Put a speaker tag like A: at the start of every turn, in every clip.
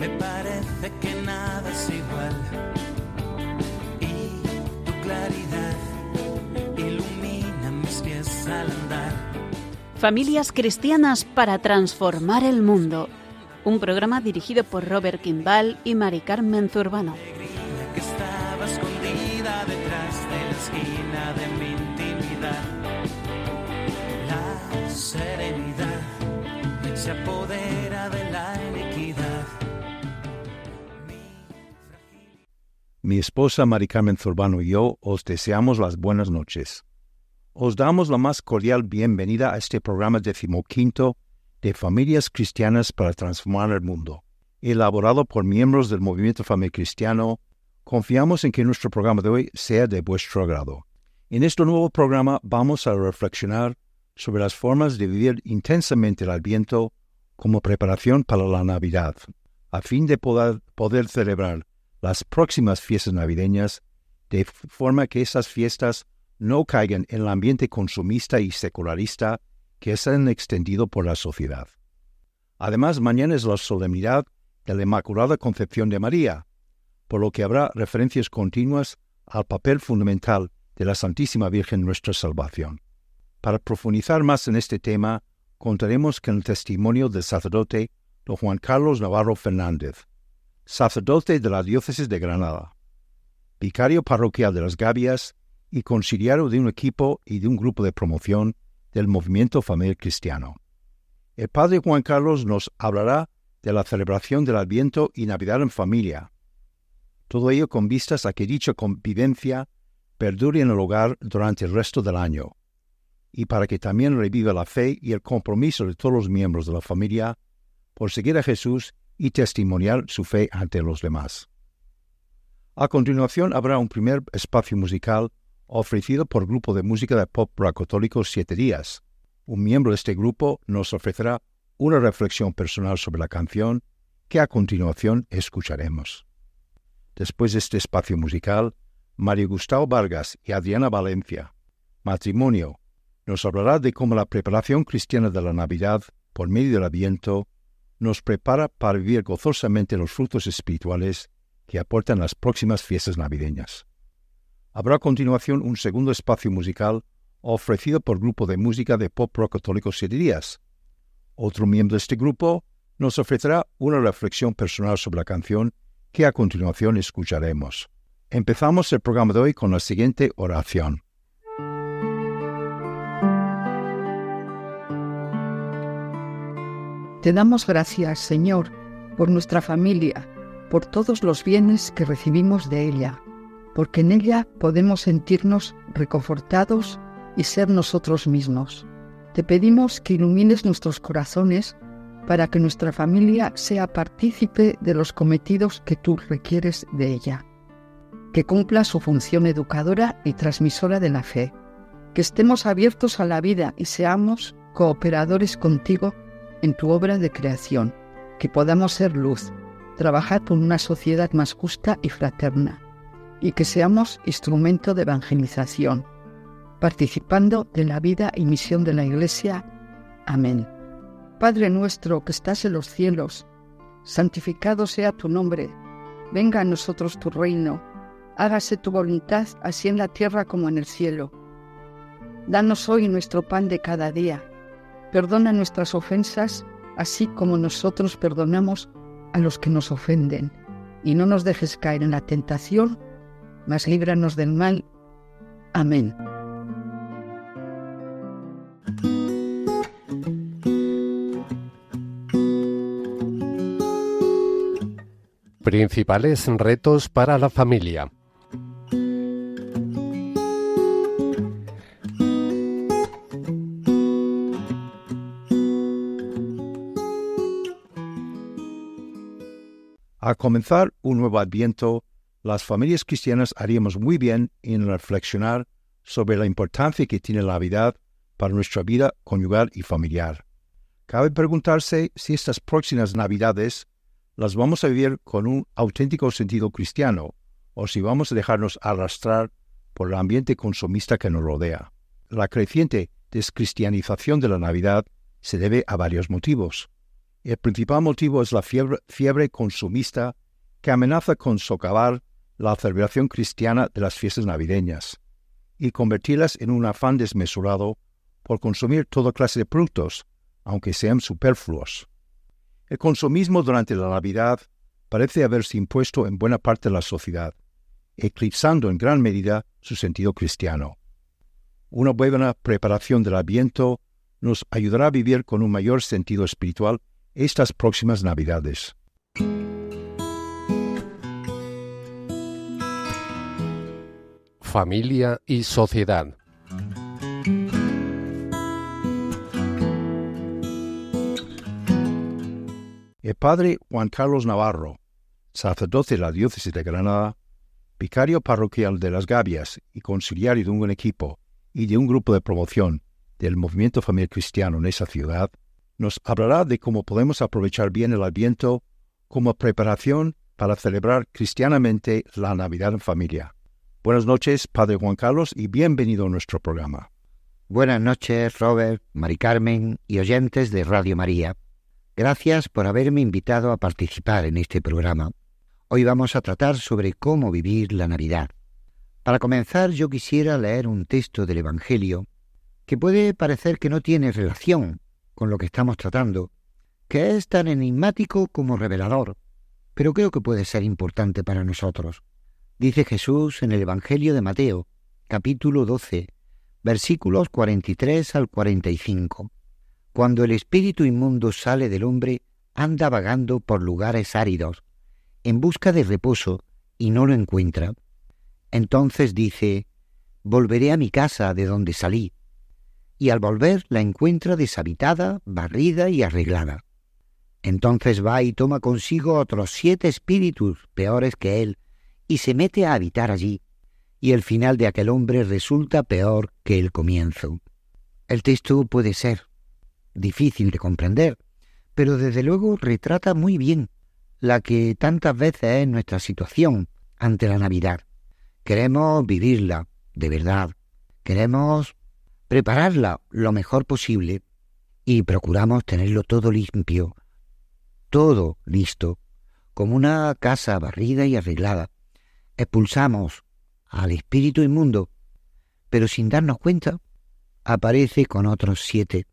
A: Me parece que nada es igual. Y tu claridad ilumina mis pies al andar. Familias cristianas para transformar el mundo. Un programa dirigido por Robert Kimball y Mari Carmen Zurbano. la esquina de mi La
B: serenidad se podido Mi esposa Maricarmen Carmen Zurbano y yo os deseamos las buenas noches. Os damos la más cordial bienvenida a este programa decimoquinto de Familias Cristianas para Transformar el Mundo, elaborado por miembros del Movimiento Familia Cristiano. Confiamos en que nuestro programa de hoy sea de vuestro agrado. En este nuevo programa vamos a reflexionar sobre las formas de vivir intensamente el Adviento como preparación para la Navidad, a fin de poder celebrar las próximas fiestas navideñas, de forma que esas fiestas no caigan en el ambiente consumista y secularista que se han extendido por la sociedad. Además, mañana es la solemnidad de la Inmaculada Concepción de María, por lo que habrá referencias continuas al papel fundamental de la Santísima Virgen nuestra salvación. Para profundizar más en este tema, contaremos con el testimonio del sacerdote don Juan Carlos Navarro Fernández, sacerdote de la diócesis de Granada, vicario parroquial de las Gavias y conciliario de un equipo y de un grupo de promoción del movimiento familiar cristiano. El padre Juan Carlos nos hablará de la celebración del Adviento y Navidad en familia. Todo ello con vistas a que dicha convivencia perdure en el hogar durante el resto del año y para que también reviva la fe y el compromiso de todos los miembros de la familia por seguir a Jesús y testimoniar su fe ante los demás. A continuación habrá un primer espacio musical ofrecido por grupo de música de pop Bracotólico Siete Días. Un miembro de este grupo nos ofrecerá una reflexión personal sobre la canción que a continuación escucharemos. Después de este espacio musical, Mario Gustavo Vargas y Adriana Valencia, matrimonio, nos hablará de cómo la preparación cristiana de la Navidad por medio del Adviento nos prepara para vivir gozosamente los frutos espirituales que aportan las próximas fiestas navideñas. Habrá a continuación un segundo espacio musical ofrecido por grupo de música de pop rock católico Siete Días. Otro miembro de este grupo nos ofrecerá una reflexión personal sobre la canción que a continuación escucharemos. Empezamos el programa de hoy con la siguiente oración.
C: Te damos gracias, Señor, por nuestra familia, por todos los bienes que recibimos de ella, porque en ella podemos sentirnos reconfortados y ser nosotros mismos. Te pedimos que ilumines nuestros corazones para que nuestra familia sea partícipe de los cometidos que tú requieres de ella, que cumpla su función educadora y transmisora de la fe, que estemos abiertos a la vida y seamos cooperadores contigo en tu obra de creación, que podamos ser luz, trabajar por una sociedad más justa y fraterna, y que seamos instrumento de evangelización, participando de la vida y misión de la Iglesia. Amén. Padre nuestro que estás en los cielos, santificado sea tu nombre, venga a nosotros tu reino, hágase tu voluntad así en la tierra como en el cielo. Danos hoy nuestro pan de cada día Perdona nuestras ofensas, así como nosotros perdonamos a los que nos ofenden. Y no nos dejes caer en la tentación, mas líbranos del mal. Amén.
B: Principales retos para la familia. A comenzar un nuevo adviento, las familias cristianas haríamos muy bien en reflexionar sobre la importancia que tiene la Navidad para nuestra vida conyugal y familiar. Cabe preguntarse si estas próximas Navidades las vamos a vivir con un auténtico sentido cristiano o si vamos a dejarnos arrastrar por el ambiente consumista que nos rodea. La creciente descristianización de la Navidad se debe a varios motivos. El principal motivo es la fiebre, consumista que amenaza con socavar la celebración cristiana de las fiestas navideñas y convertirlas en un afán desmesurado por consumir toda clase de productos, aunque sean superfluos. El consumismo durante la Navidad parece haberse impuesto en buena parte de la sociedad, eclipsando en gran medida su sentido cristiano. Una buena preparación del aviento nos ayudará a vivir con un mayor sentido espiritual estas próximas Navidades. Familia y sociedad. El padre Juan Carlos Navarro, sacerdote de la diócesis de Granada, vicario parroquial de Las Gavias y conciliario de un buen equipo y de un grupo de promoción del movimiento familiar cristiano en esa ciudad, nos hablará de cómo podemos aprovechar bien el Adviento como preparación para celebrar cristianamente la Navidad en familia. Buenas noches, Padre Juan Carlos, y bienvenido a nuestro programa.
D: Buenas noches, Robert, Mari Carmen y oyentes de Radio María. Gracias por haberme invitado a participar en este programa. Hoy vamos a tratar sobre cómo vivir la Navidad. Para comenzar, yo quisiera leer un texto del Evangelio que puede parecer que no tiene relación con lo que estamos tratando, que es tan enigmático como revelador, pero creo que puede ser importante para nosotros. Dice Jesús en el Evangelio de Mateo, capítulo 12, versículos 43 al 45. Cuando el espíritu inmundo sale del hombre, anda vagando por lugares áridos, en busca de reposo, y no lo encuentra. Entonces dice, Volveré a mi casa de donde salí y al volver la encuentra deshabitada, barrida y arreglada. Entonces va y toma consigo otros siete espíritus peores que él, y se mete a habitar allí, y el final de aquel hombre resulta peor que el comienzo. El texto puede ser difícil de comprender, pero desde luego retrata muy bien la que tantas veces es nuestra situación ante la Navidad. Queremos vivirla, de verdad. Queremos prepararla lo mejor posible y procuramos tenerlo todo limpio, todo listo, como una casa barrida y arreglada. Expulsamos al espíritu inmundo, pero sin darnos cuenta, aparece con otros siete,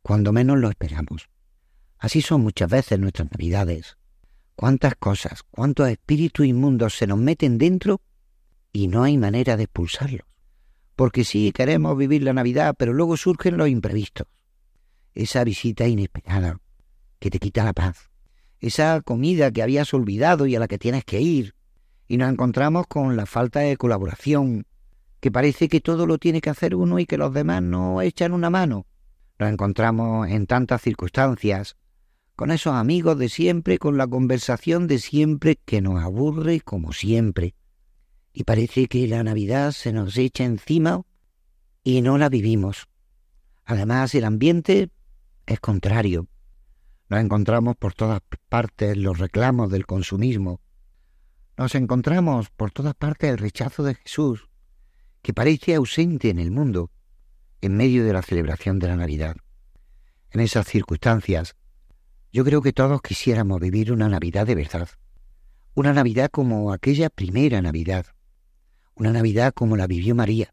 D: cuando menos lo esperamos. Así son muchas veces nuestras navidades. Cuántas cosas, cuántos espíritus inmundos se nos meten dentro y no hay manera de expulsarlo porque sí, queremos vivir la Navidad, pero luego surgen los imprevistos. Esa visita inesperada que te quita la paz. Esa comida que habías olvidado y a la que tienes que ir. Y nos encontramos con la falta de colaboración, que parece que todo lo tiene que hacer uno y que los demás no echan una mano. Nos encontramos en tantas circunstancias, con esos amigos de siempre, con la conversación de siempre que nos aburre como siempre. Y parece que la Navidad se nos echa encima y no la vivimos. Además, el ambiente es contrario. Nos encontramos por todas partes los reclamos del consumismo. Nos encontramos por todas partes el rechazo de Jesús, que parece ausente en el mundo, en medio de la celebración de la Navidad. En esas circunstancias, yo creo que todos quisiéramos vivir una Navidad de verdad, una Navidad como aquella primera Navidad, una Navidad como la vivió María.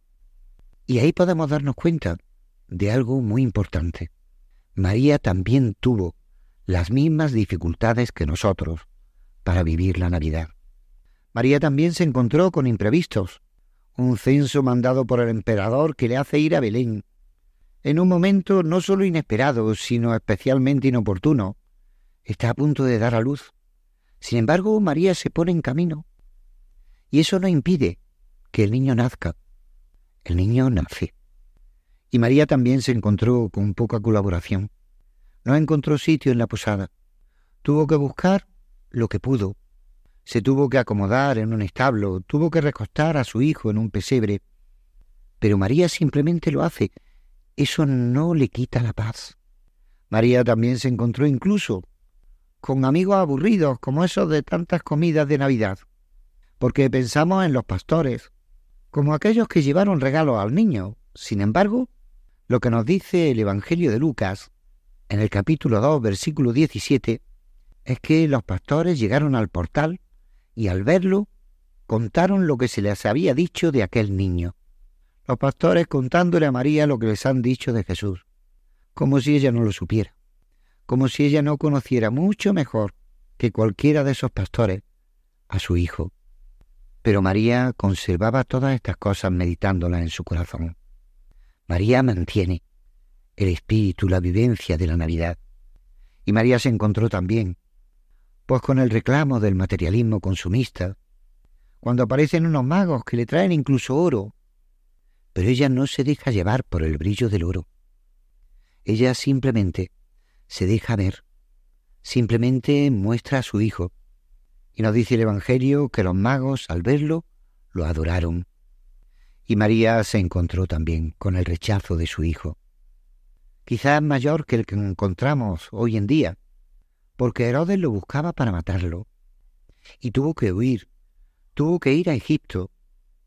D: Y ahí podemos darnos cuenta de algo muy importante. María también tuvo las mismas dificultades que nosotros para vivir la Navidad. María también se encontró con imprevistos, un censo mandado por el emperador que le hace ir a Belén, en un momento no solo inesperado, sino especialmente inoportuno. Está a punto de dar a luz. Sin embargo, María se pone en camino. Y eso no impide que el niño nazca. El niño nace. Y María también se encontró con poca colaboración. No encontró sitio en la posada. Tuvo que buscar lo que pudo. Se tuvo que acomodar en un establo, tuvo que recostar a su hijo en un pesebre. Pero María simplemente lo hace. Eso no le quita la paz. María también se encontró incluso con amigos aburridos como esos de tantas comidas de Navidad, porque pensamos en los pastores, como aquellos que llevaron regalos al niño. Sin embargo, lo que nos dice el Evangelio de Lucas, en el capítulo 2, versículo 17, es que los pastores llegaron al portal y al verlo contaron lo que se les había dicho de aquel niño. Los pastores contándole a María lo que les han dicho de Jesús, como si ella no lo supiera, como si ella no conociera mucho mejor que cualquiera de esos pastores a su hijo. Pero María conservaba todas estas cosas meditándolas en su corazón. María mantiene el espíritu, la vivencia de la Navidad. Y María se encontró también, pues con el reclamo del materialismo consumista, cuando aparecen unos magos que le traen incluso oro, pero ella no se deja llevar por el brillo del oro. Ella simplemente se deja ver, simplemente muestra a su hijo, y nos dice el Evangelio que los magos, al verlo, lo adoraron. Y María se encontró también con el rechazo de su hijo, quizás mayor que el que encontramos hoy en día, porque Herodes lo buscaba para matarlo. Y tuvo que huir, tuvo que ir a Egipto,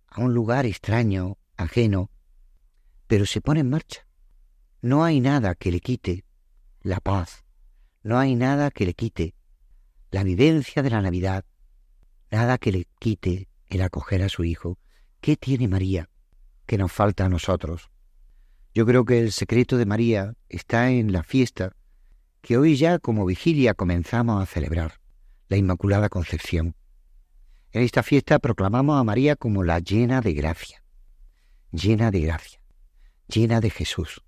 D: a un lugar extraño, ajeno, pero se pone en marcha. No hay nada que le quite la paz, no hay nada que le quite la vivencia de la Navidad, nada que le quite el acoger a su hijo. ¿Qué tiene María que nos falta a nosotros? Yo creo que el secreto de María está en la fiesta que hoy ya como vigilia comenzamos a celebrar, la Inmaculada Concepción. En esta fiesta proclamamos a María como la llena de gracia, llena de gracia, llena de Jesús.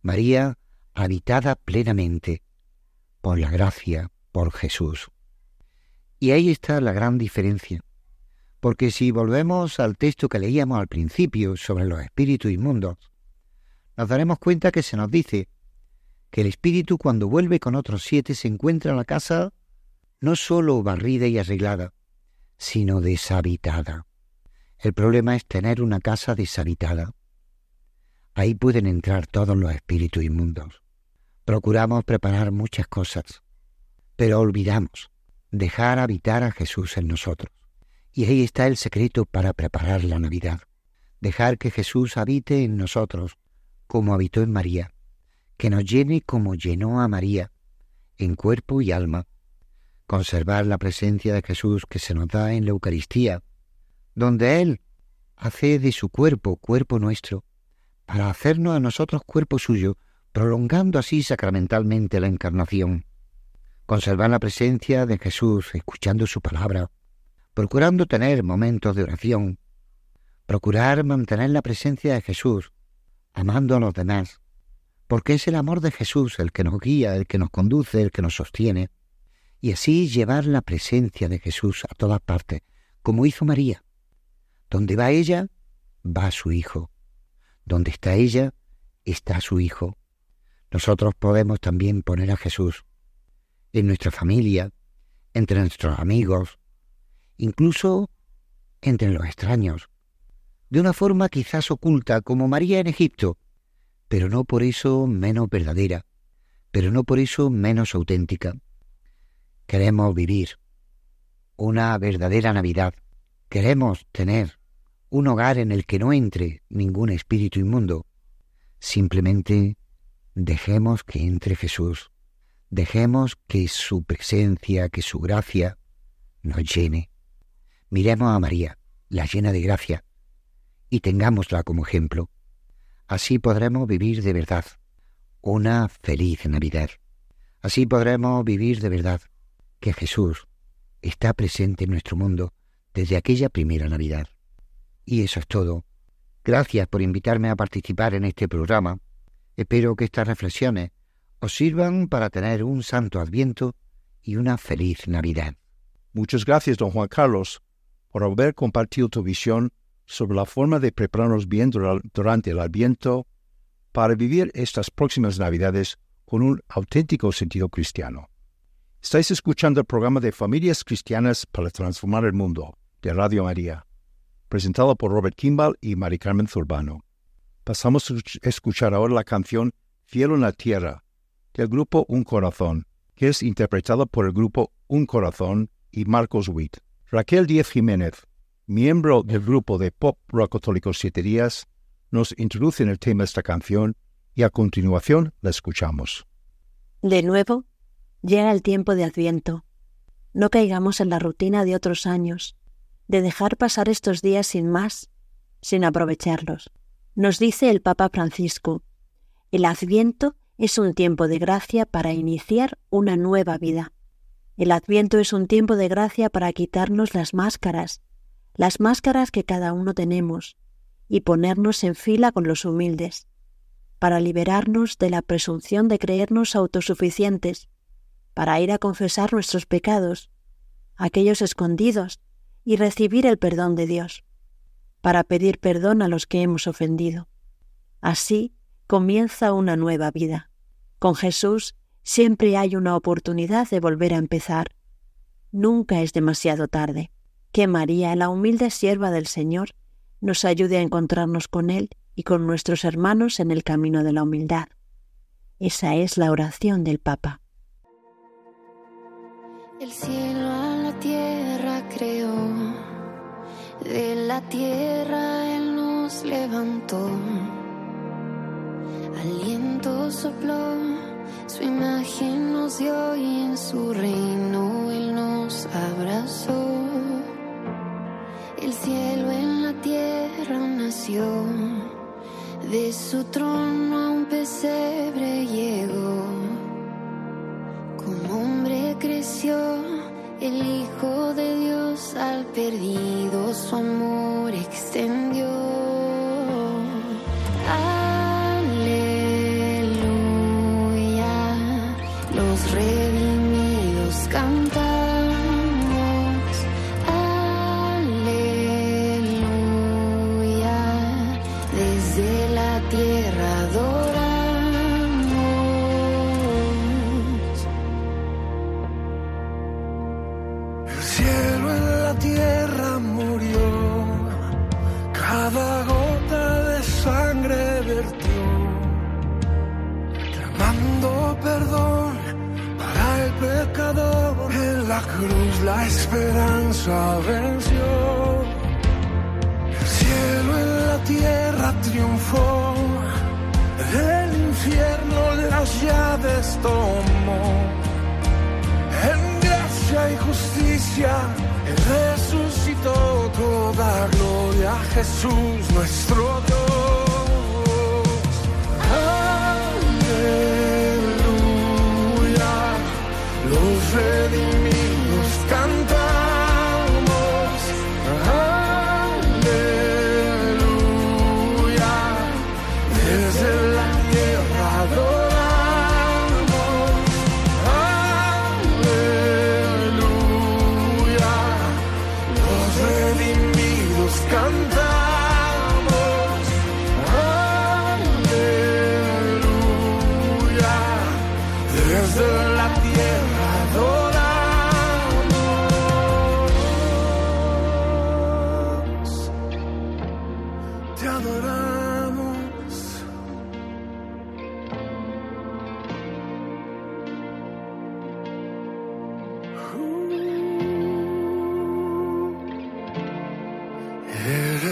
D: María habitada plenamente por la gracia, por Jesús. Y ahí está la gran diferencia. Porque si volvemos al texto que leíamos al principio sobre los espíritus inmundos, nos daremos cuenta que se nos dice que el espíritu cuando vuelve con otros siete se encuentra en la casa no sólo barrida y arreglada, sino deshabitada. El problema es tener una casa deshabitada. Ahí pueden entrar todos los espíritus inmundos. Procuramos preparar muchas cosas, pero olvidamos dejar habitar a Jesús en nosotros. Y ahí está el secreto para preparar la Navidad. Dejar que Jesús habite en nosotros como habitó en María, que nos llene como llenó a María, en cuerpo y alma. Conservar la presencia de Jesús que se nos da en la Eucaristía, donde Él hace de su cuerpo cuerpo nuestro, para hacernos a nosotros cuerpo suyo, prolongando así sacramentalmente la encarnación conservar la presencia de Jesús escuchando su palabra, procurando tener momentos de oración, procurar mantener la presencia de Jesús, amando a los demás, porque es el amor de Jesús el que nos guía, el que nos conduce, el que nos sostiene, y así llevar la presencia de Jesús a todas partes, como hizo María. Donde va ella, va su hijo. Donde está ella, está su hijo. Nosotros podemos también poner a Jesús en nuestra familia, entre nuestros amigos, incluso entre los extraños, de una forma quizás oculta como María en Egipto, pero no por eso menos verdadera, pero no por eso menos auténtica. Queremos vivir una verdadera Navidad. Queremos tener un hogar en el que no entre ningún espíritu inmundo. Simplemente dejemos que entre Jesús. Dejemos que su presencia, que su gracia nos llene. Miremos a María, la llena de gracia, y tengámosla como ejemplo. Así podremos vivir de verdad una feliz Navidad. Así podremos vivir de verdad que Jesús está presente en nuestro mundo desde aquella primera Navidad. Y eso es todo. Gracias por invitarme a participar en este programa. Espero que estas reflexiones os sirvan para tener un santo adviento y una feliz Navidad.
B: Muchas gracias, don Juan Carlos, por haber compartido tu visión sobre la forma de prepararnos bien durante el adviento para vivir estas próximas Navidades con un auténtico sentido cristiano. Estáis escuchando el programa de Familias Cristianas para Transformar el Mundo de Radio María, presentado por Robert Kimball y Mari Carmen Zurbano. Pasamos a escuchar ahora la canción Cielo en la Tierra el grupo Un Corazón, que es interpretado por el grupo Un Corazón y Marcos Witt. Raquel Díez Jiménez, miembro del grupo de pop rock católico Siete Días, nos introduce en el tema de esta canción y a continuación la escuchamos.
E: De nuevo, llega el tiempo de Adviento. No caigamos en la rutina de otros años, de dejar pasar estos días sin más, sin aprovecharlos. Nos dice el Papa Francisco, el Adviento es un tiempo de gracia para iniciar una nueva vida. El adviento es un tiempo de gracia para quitarnos las máscaras, las máscaras que cada uno tenemos, y ponernos en fila con los humildes, para liberarnos de la presunción de creernos autosuficientes, para ir a confesar nuestros pecados, aquellos escondidos, y recibir el perdón de Dios, para pedir perdón a los que hemos ofendido. Así, comienza una nueva vida. Con Jesús siempre hay una oportunidad de volver a empezar. Nunca es demasiado tarde. Que María, la humilde sierva del Señor, nos ayude a encontrarnos con Él y con nuestros hermanos en el camino de la humildad. Esa es la oración del Papa.
F: El cielo a la tierra creó, de la tierra Él nos levantó. Aliento viento sopló, su imagen nos dio y en su reino Él nos abrazó. El cielo en la tierra nació, de su trono a un pesebre llegó. Como hombre creció, el Hijo de Dios al perdido su amor extendió.
G: cruz la esperanza venció. cielo en la tierra triunfó. El infierno las llaves tomó. En gracia y justicia resucitó toda gloria a Jesús nuestro Dios. Aleluya, los redimidos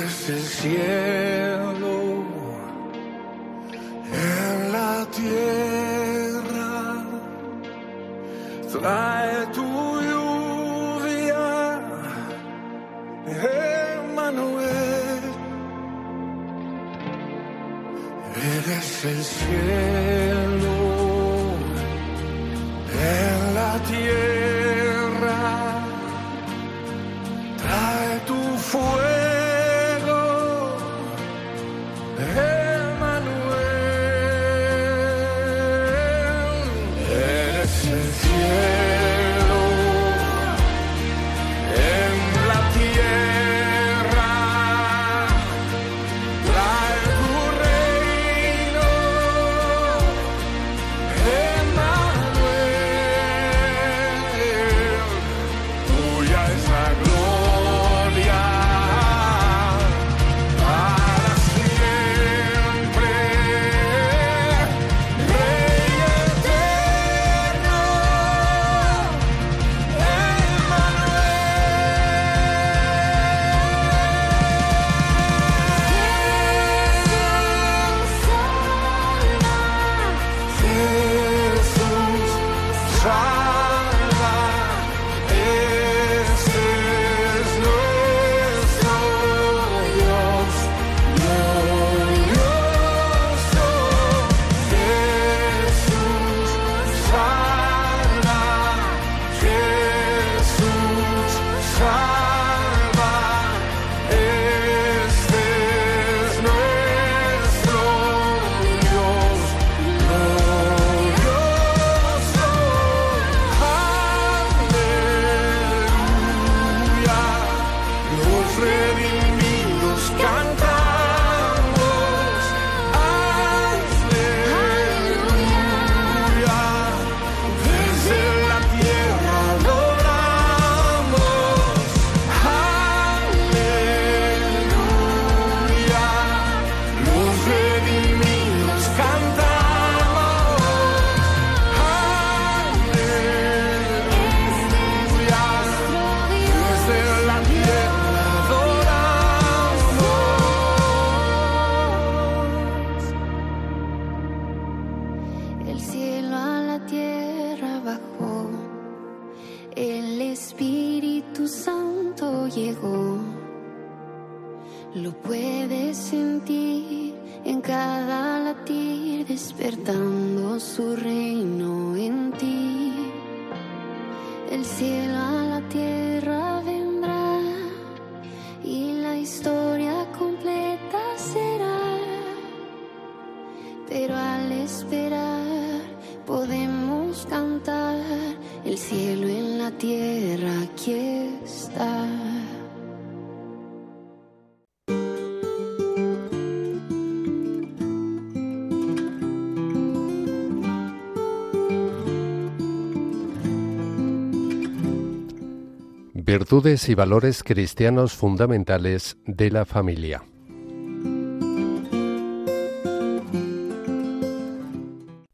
G: es el cielo en la tierra. Trae tu lluvia, Emanuel. Eres el cielo.
B: Virtudes y valores cristianos fundamentales de la familia.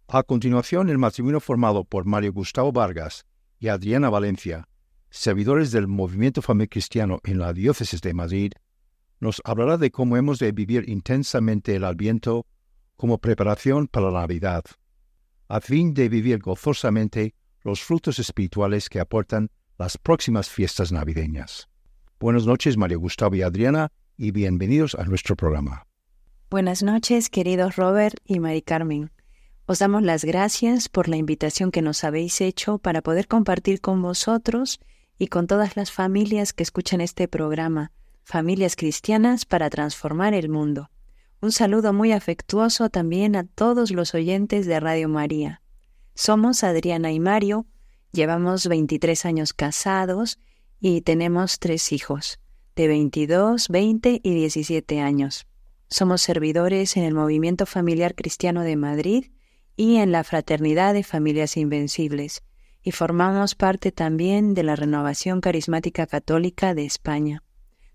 B: A continuación, el matrimonio formado por Mario Gustavo Vargas y Adriana Valencia, servidores del Movimiento Familia Cristiano en la Diócesis de Madrid, nos hablará de cómo hemos de vivir intensamente el Adviento como preparación para la Navidad, a fin de vivir gozosamente los frutos espirituales que aportan las próximas fiestas navideñas. Buenas noches, María Gustavo y Adriana, y bienvenidos a nuestro programa.
C: Buenas noches, queridos Robert y Mari Carmen. Os damos las gracias por la invitación que nos habéis hecho para poder compartir con vosotros y con todas las familias que escuchan este programa, Familias Cristianas para Transformar el Mundo. Un saludo muy afectuoso también a todos los oyentes de Radio María. Somos Adriana y Mario, Llevamos 23 años casados y tenemos tres hijos, de 22, 20 y 17 años. Somos servidores en el Movimiento Familiar Cristiano de Madrid y en la Fraternidad de Familias Invencibles, y formamos parte también de la Renovación Carismática Católica de España.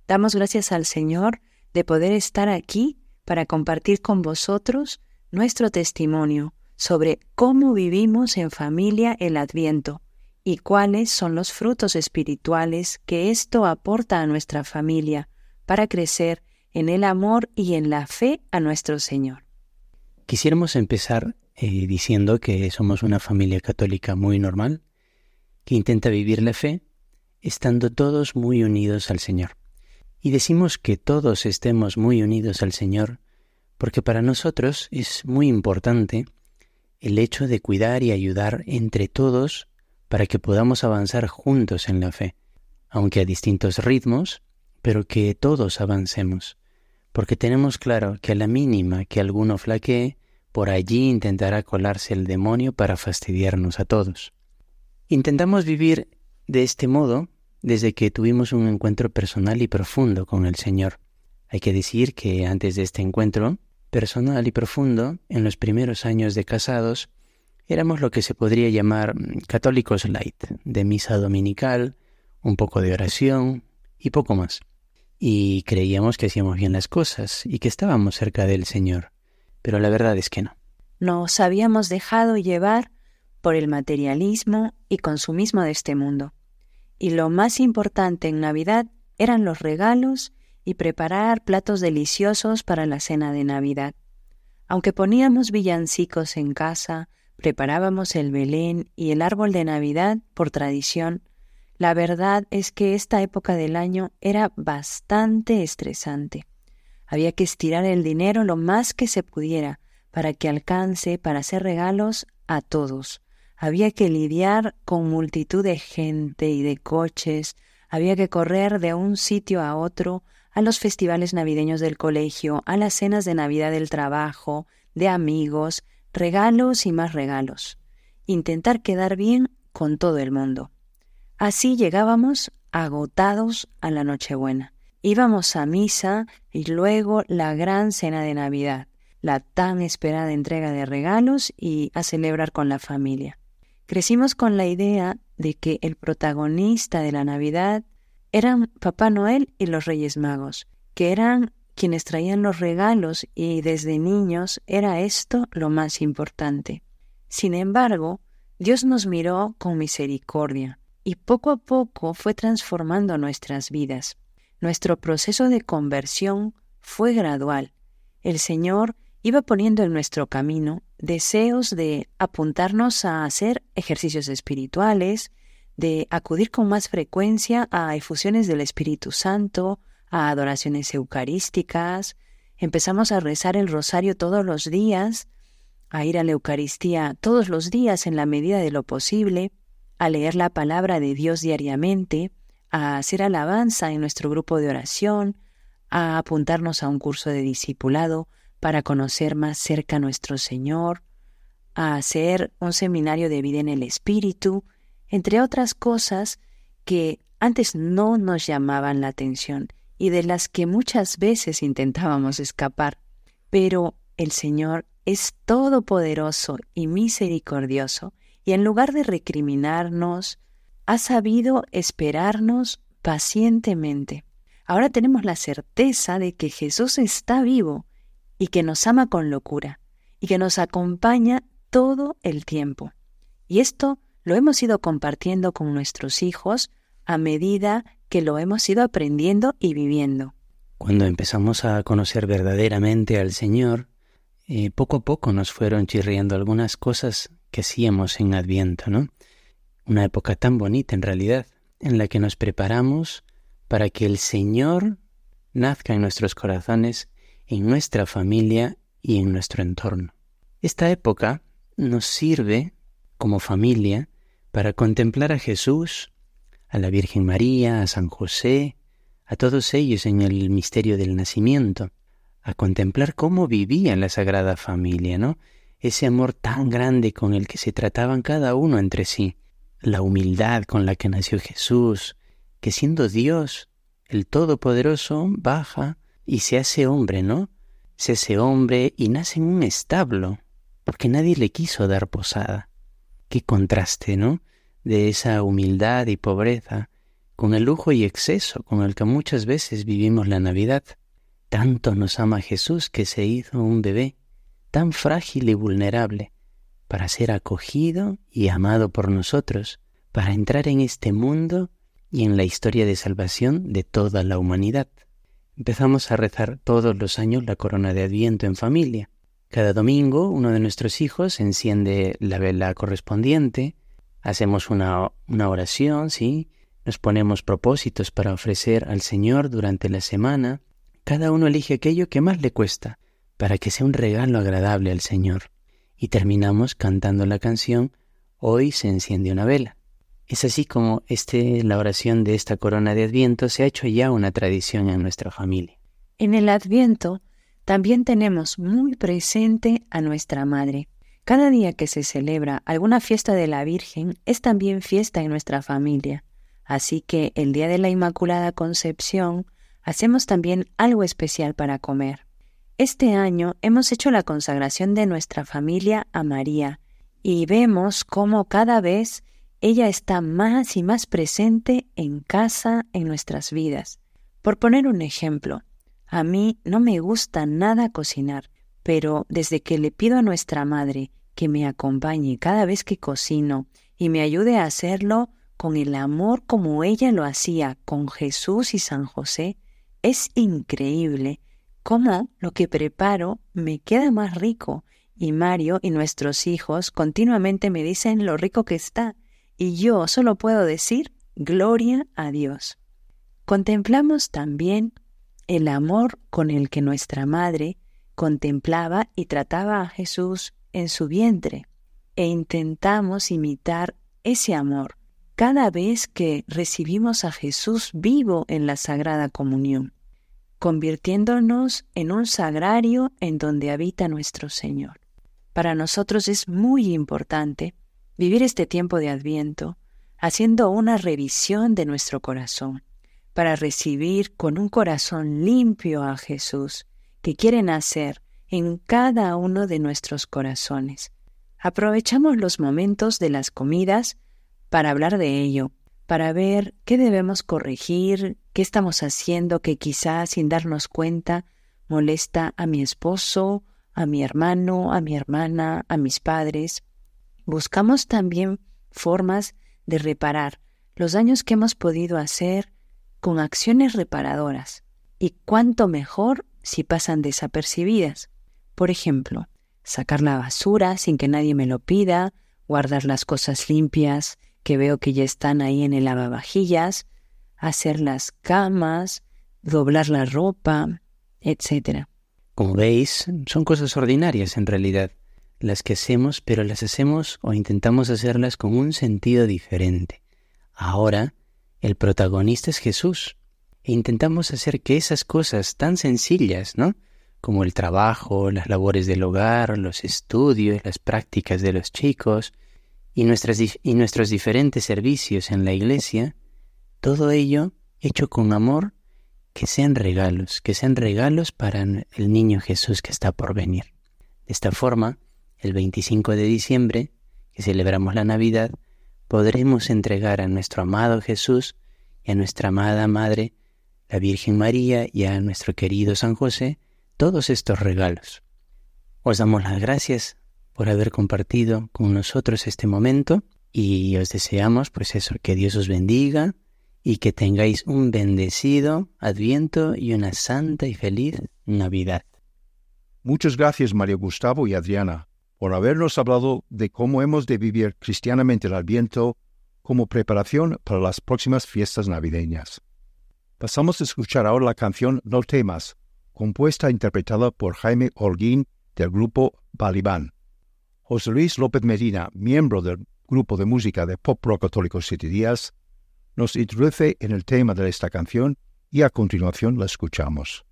C: Damos gracias al Señor de poder estar aquí para compartir con vosotros nuestro testimonio sobre cómo vivimos en familia el Adviento y cuáles son los frutos espirituales que esto aporta a nuestra familia para crecer en el amor y en la fe a nuestro Señor.
H: Quisiéramos empezar eh, diciendo que somos una familia católica muy normal, que intenta vivir la fe, estando todos muy unidos al Señor. Y decimos que todos estemos muy unidos al Señor, porque para nosotros es muy importante el hecho de cuidar y ayudar entre todos para que podamos avanzar juntos en la fe, aunque a distintos ritmos, pero que todos avancemos, porque tenemos claro que a la mínima que alguno flaquee, por allí intentará colarse el demonio para fastidiarnos a todos. Intentamos vivir de este modo desde que tuvimos un encuentro personal y profundo con el Señor. Hay que decir que antes de este encuentro, personal y profundo, en los primeros años de casados, Éramos lo que se podría llamar mm, católicos light, de misa dominical, un poco de oración y poco más. Y creíamos que hacíamos bien las cosas y que estábamos cerca del Señor, pero la verdad es que no.
C: Nos habíamos dejado llevar por el materialismo y consumismo de este mundo. Y lo más importante en Navidad eran los regalos y preparar platos deliciosos para la cena de Navidad. Aunque poníamos villancicos en casa, preparábamos el Belén y el árbol de Navidad por tradición, la verdad es que esta época del año era bastante estresante. Había que estirar el dinero lo más que se pudiera para que alcance para hacer regalos a todos. Había que lidiar con multitud de gente y de coches, había que correr de un sitio a otro, a los festivales navideños del colegio, a las cenas de Navidad del trabajo, de amigos, regalos y más regalos. Intentar quedar bien con todo el mundo. Así llegábamos agotados a la Nochebuena. Íbamos a misa y luego la gran cena de Navidad, la tan esperada entrega de regalos y a celebrar con la familia. Crecimos con la idea de que el protagonista de la Navidad eran Papá Noel y los Reyes Magos, que eran quienes traían los regalos y desde niños era esto lo más importante. Sin embargo, Dios nos miró con misericordia y poco a poco fue transformando nuestras vidas. Nuestro proceso de conversión fue gradual. El Señor iba poniendo en nuestro camino deseos de apuntarnos a hacer ejercicios espirituales, de acudir con más frecuencia a efusiones del Espíritu Santo, a adoraciones eucarísticas, empezamos a rezar el rosario todos los días, a ir a la Eucaristía todos los días en la medida de lo posible, a leer la palabra de Dios diariamente, a hacer alabanza en nuestro grupo de oración, a apuntarnos a un curso de discipulado para conocer más cerca a nuestro Señor, a hacer un seminario de vida en el Espíritu, entre otras cosas que antes no nos llamaban la atención y de las que muchas veces intentábamos escapar. Pero el Señor es todopoderoso y misericordioso, y en lugar de recriminarnos, ha sabido esperarnos pacientemente. Ahora tenemos la certeza de que Jesús está vivo y que nos ama con locura y que nos acompaña todo el tiempo. Y esto lo hemos ido compartiendo con nuestros hijos a medida que lo hemos ido aprendiendo y viviendo.
H: Cuando empezamos a conocer verdaderamente al Señor, eh, poco a poco nos fueron chirriando algunas cosas que hacíamos en Adviento, ¿no? Una época tan bonita en realidad, en la que nos preparamos para que el Señor nazca en nuestros corazones, en nuestra familia y en nuestro entorno. Esta época nos sirve, como familia, para contemplar a Jesús a la Virgen María, a San José, a todos ellos en el misterio del nacimiento, a contemplar cómo vivía la Sagrada Familia, ¿no? Ese amor tan grande con el que se trataban cada uno entre sí, la humildad con la que nació Jesús, que siendo Dios, el Todopoderoso, baja y se hace hombre, ¿no? Se hace hombre y nace en un establo, porque nadie le quiso dar posada. Qué contraste, ¿no? de esa humildad y pobreza, con el lujo y exceso con el que muchas veces vivimos la Navidad. Tanto nos ama Jesús que se hizo un bebé, tan frágil y vulnerable, para ser acogido y amado por nosotros, para entrar en este mundo y en la historia de salvación de toda la humanidad. Empezamos a rezar todos los años la corona de Adviento en familia. Cada domingo uno de nuestros hijos enciende la vela correspondiente, Hacemos una, oración, ¿sí? Nos ponemos propósitos para ofrecer al Señor durante la semana. Cada uno elige aquello que más le cuesta para que sea un regalo agradable al Señor. Y terminamos cantando la canción Hoy se enciende una vela. Es así como este, la oración de esta corona de Adviento se ha hecho ya una tradición en nuestra familia.
C: En el Adviento también tenemos muy presente a nuestra Madre. Cada día que se celebra alguna fiesta de la Virgen es también fiesta en nuestra familia, así que el día de la Inmaculada Concepción hacemos también algo especial para comer. Este año hemos hecho la consagración de nuestra familia a María y vemos cómo cada vez ella está más y más presente en casa, en nuestras vidas. Por poner un ejemplo, a mí no me gusta nada cocinar, pero desde que le pido a nuestra Madre que me acompañe cada vez que cocino y me ayude a hacerlo con el amor como ella lo hacía con Jesús y San José, es increíble cómo lo que preparo me queda más rico y Mario y nuestros hijos continuamente me dicen lo rico que está y yo solo puedo decir gloria a Dios. Contemplamos también el amor con el que nuestra madre contemplaba y trataba a Jesús en su vientre e intentamos imitar ese amor cada vez que recibimos a Jesús vivo en la Sagrada Comunión, convirtiéndonos en un sagrario en donde habita nuestro Señor. Para nosotros es muy importante vivir este tiempo de Adviento haciendo una revisión de nuestro corazón, para recibir con un corazón limpio a Jesús, que quiere nacer en cada uno de nuestros corazones. Aprovechamos los momentos de las comidas para hablar de ello, para ver qué debemos corregir, qué estamos haciendo que quizás sin darnos cuenta molesta a mi esposo, a mi hermano, a mi hermana, a mis padres. Buscamos también formas de reparar los daños que hemos podido hacer con acciones reparadoras. Y cuánto mejor si pasan desapercibidas. Por ejemplo, sacar la basura sin que nadie me lo pida, guardar las cosas limpias que veo que ya están ahí en el lavavajillas, hacer las camas, doblar la ropa, etc. Como veis, son cosas ordinarias en realidad, las que hacemos, pero las hacemos o intentamos hacerlas con un sentido diferente.
H: Ahora, el protagonista es Jesús, e intentamos hacer que esas cosas tan sencillas, ¿no? como el trabajo, las labores del hogar, los estudios, las prácticas de los chicos y, nuestros diferentes servicios en la iglesia, todo ello hecho con amor, que sean regalos, que sean regalos para el niño Jesús que está por venir. De esta forma, el 25 de diciembre, que celebramos la Navidad, podremos entregar a nuestro amado Jesús y a nuestra amada Madre, la Virgen María y a nuestro querido San José, todos estos regalos. Os damos las gracias por haber compartido con nosotros este momento y os deseamos pues eso, que Dios os bendiga y que tengáis un bendecido adviento y una santa y feliz Navidad.
D: Muchas gracias Mario Gustavo y Adriana por habernos hablado de cómo hemos de vivir cristianamente el adviento como preparación para las próximas fiestas navideñas. Pasamos a escuchar ahora la canción No temas compuesta e interpretada por Jaime Holguín del grupo Balibán. José Luis López Medina, miembro del grupo de música de pop rock católico Siete Días, nos introduce en el tema de esta canción y a continuación la escuchamos.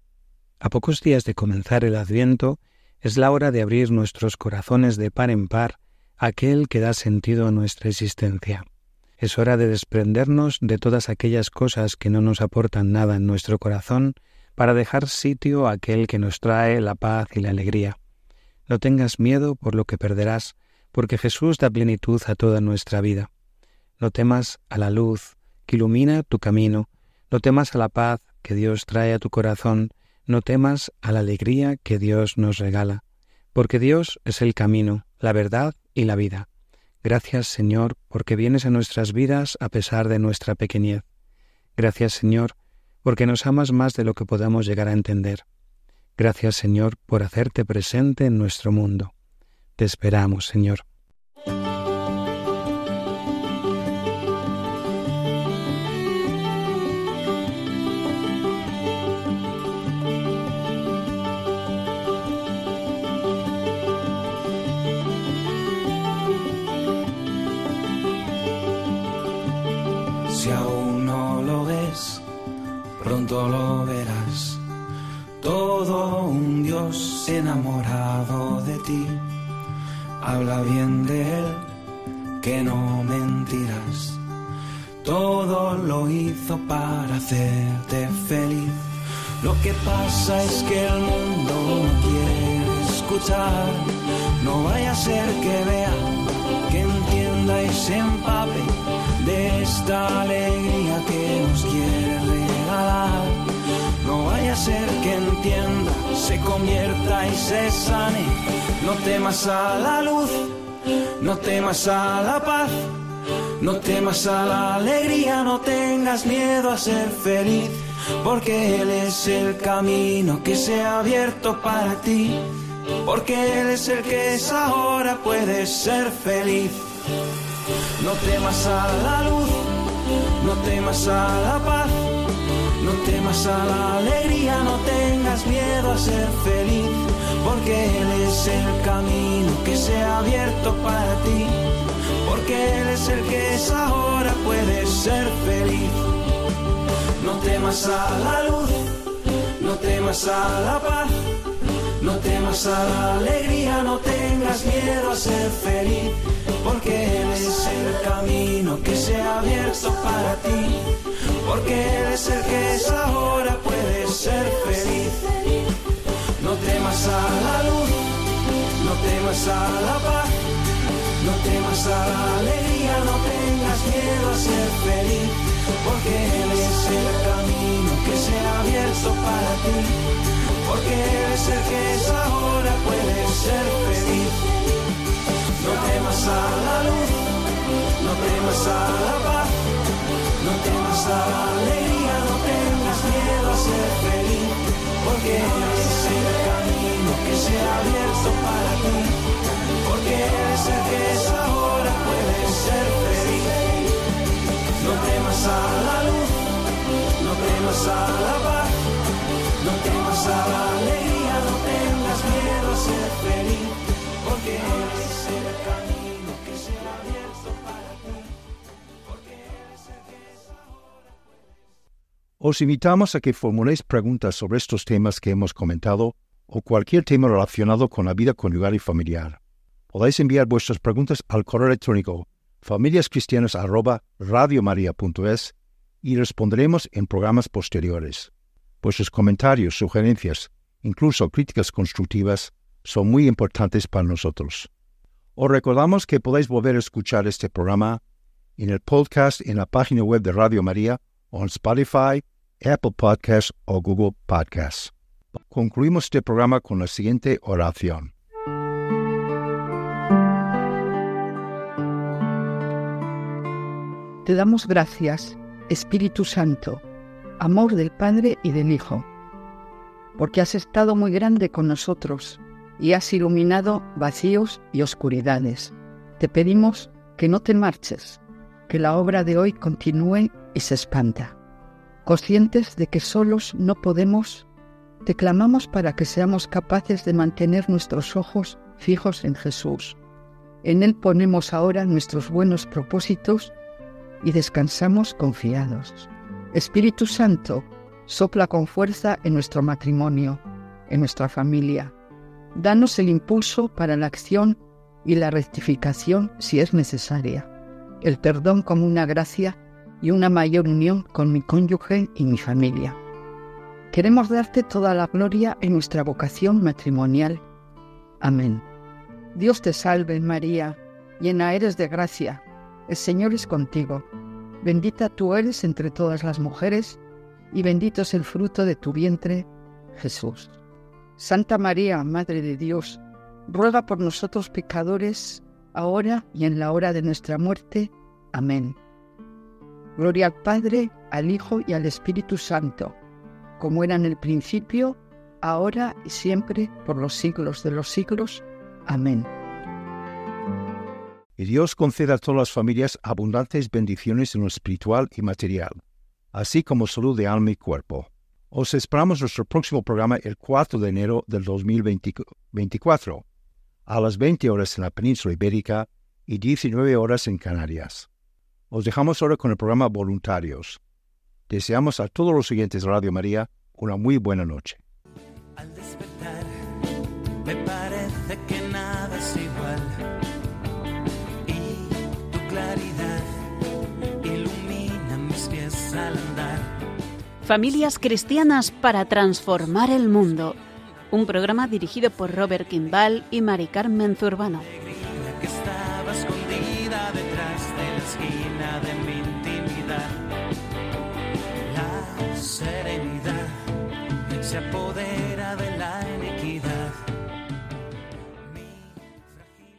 D: A pocos días de comenzar el Adviento, es la hora de abrir nuestros corazones de par en par a aquel que da sentido a nuestra existencia.
I: Es hora de desprendernos de todas aquellas cosas que no nos aportan nada en nuestro corazón para dejar sitio a aquel que nos trae la paz y la alegría. No tengas miedo por lo que perderás, porque Jesús da plenitud a toda nuestra vida. No temas a la luz que ilumina tu camino, no temas a la paz que Dios trae a tu corazón, no temas a la alegría que Dios nos regala, porque Dios es el camino, la verdad y la vida. Gracias Señor, porque vienes a nuestras vidas a pesar de nuestra pequeñez. Gracias Señor, porque nos amas más de lo que podamos llegar a entender. Gracias, Señor, por hacerte presente en nuestro mundo. Te esperamos, Señor.
J: enamorado de ti. Habla bien de él, que no mentirás. Todo lo hizo para hacerte feliz. Lo que pasa es que el mundo no quiere escuchar. No vaya a ser que vea, que entienda y se empape de esta alegría que nos quiere regalar no vaya a ser que entienda, se convierta y se sane. No temas a la luz, no temas a la paz, no temas a la alegría, no tengas miedo a ser feliz, porque Él es el camino que se ha abierto para ti, porque Él es el que es ahora, puedes ser feliz. No temas a la luz, no temas a la paz. No temas a la alegría, no tengas miedo a ser feliz, porque Él es el camino que se ha abierto para ti, porque Él es el que es ahora, puedes ser feliz. No temas a la luz, no temas a la paz, no temas a la alegría, no tengas miedo a ser feliz, porque Él es el camino que se ha abierto para ti porque Él es el que es ahora, puedes ser feliz. No temas a la luz, no temas a la paz, no temas a la alegría, no tengas miedo a ser feliz, porque Él es el camino que se ha abierto para ti. Porque Él es el que es ahora, puedes ser feliz. No temas a la luz, no temas a la porque es el camino que se ha abierto para ti, porque ese el que es ahora, puede ser feliz. No temas a la luz, no temas a la paz, no temas a la alegría, no tengas miedo a ser feliz, porque eres el camino que se abierto para ti, porque
D: os invitamos a que formuléis preguntas sobre estos temas que hemos comentado o cualquier tema relacionado con la vida conyugal y familiar. Podéis enviar vuestras preguntas al correo electrónico familiascristianas@radiomaria.es y responderemos en programas posteriores. Vuestros comentarios, sugerencias, incluso críticas constructivas, son muy importantes para nosotros. Os recordamos que podéis volver a escuchar este programa en el podcast en la página web de Radio María, o en Spotify Apple Podcast o Google Podcast. Concluimos este programa con la siguiente oración.
K: Te damos gracias, Espíritu Santo, amor del Padre y del Hijo, porque has estado muy grande con nosotros y has iluminado vacíos y oscuridades. Te pedimos que no te marches, que la obra de hoy continúe y se espanta conscientes de que solos no podemos, te clamamos para que seamos capaces de mantener nuestros ojos fijos en Jesús. En Él ponemos ahora nuestros buenos propósitos y descansamos confiados. Espíritu Santo, sopla con fuerza en nuestro matrimonio, en nuestra familia. Danos el impulso para la acción y la rectificación si es necesaria. El perdón como una gracia y una mayor unión con mi cónyuge y mi familia. Queremos darte toda la gloria en nuestra vocación matrimonial. Amén. Dios te salve María, llena eres de gracia, el Señor es contigo, bendita tú eres entre todas las mujeres, y bendito es el fruto de tu vientre, Jesús. Santa María, Madre de Dios, ruega por nosotros pecadores, ahora y en la hora de nuestra muerte. Amén. Gloria al Padre, al Hijo y al Espíritu Santo, como era en el principio, ahora y siempre, por los siglos de los siglos. Amén.
D: Y Dios conceda a todas las familias abundantes bendiciones en lo espiritual y material, así como salud de alma y cuerpo. Os esperamos nuestro próximo programa el 4 de enero del 2024, a las 20 horas en la península ibérica y 19 horas en Canarias. Os dejamos ahora con el programa Voluntarios. Deseamos a todos los siguientes Radio María una muy buena noche. parece que nada es igual.
C: Y ilumina Familias cristianas para transformar el mundo. Un programa dirigido por Robert Kimball y Mari Carmen Zurbano. serenidad se apodera.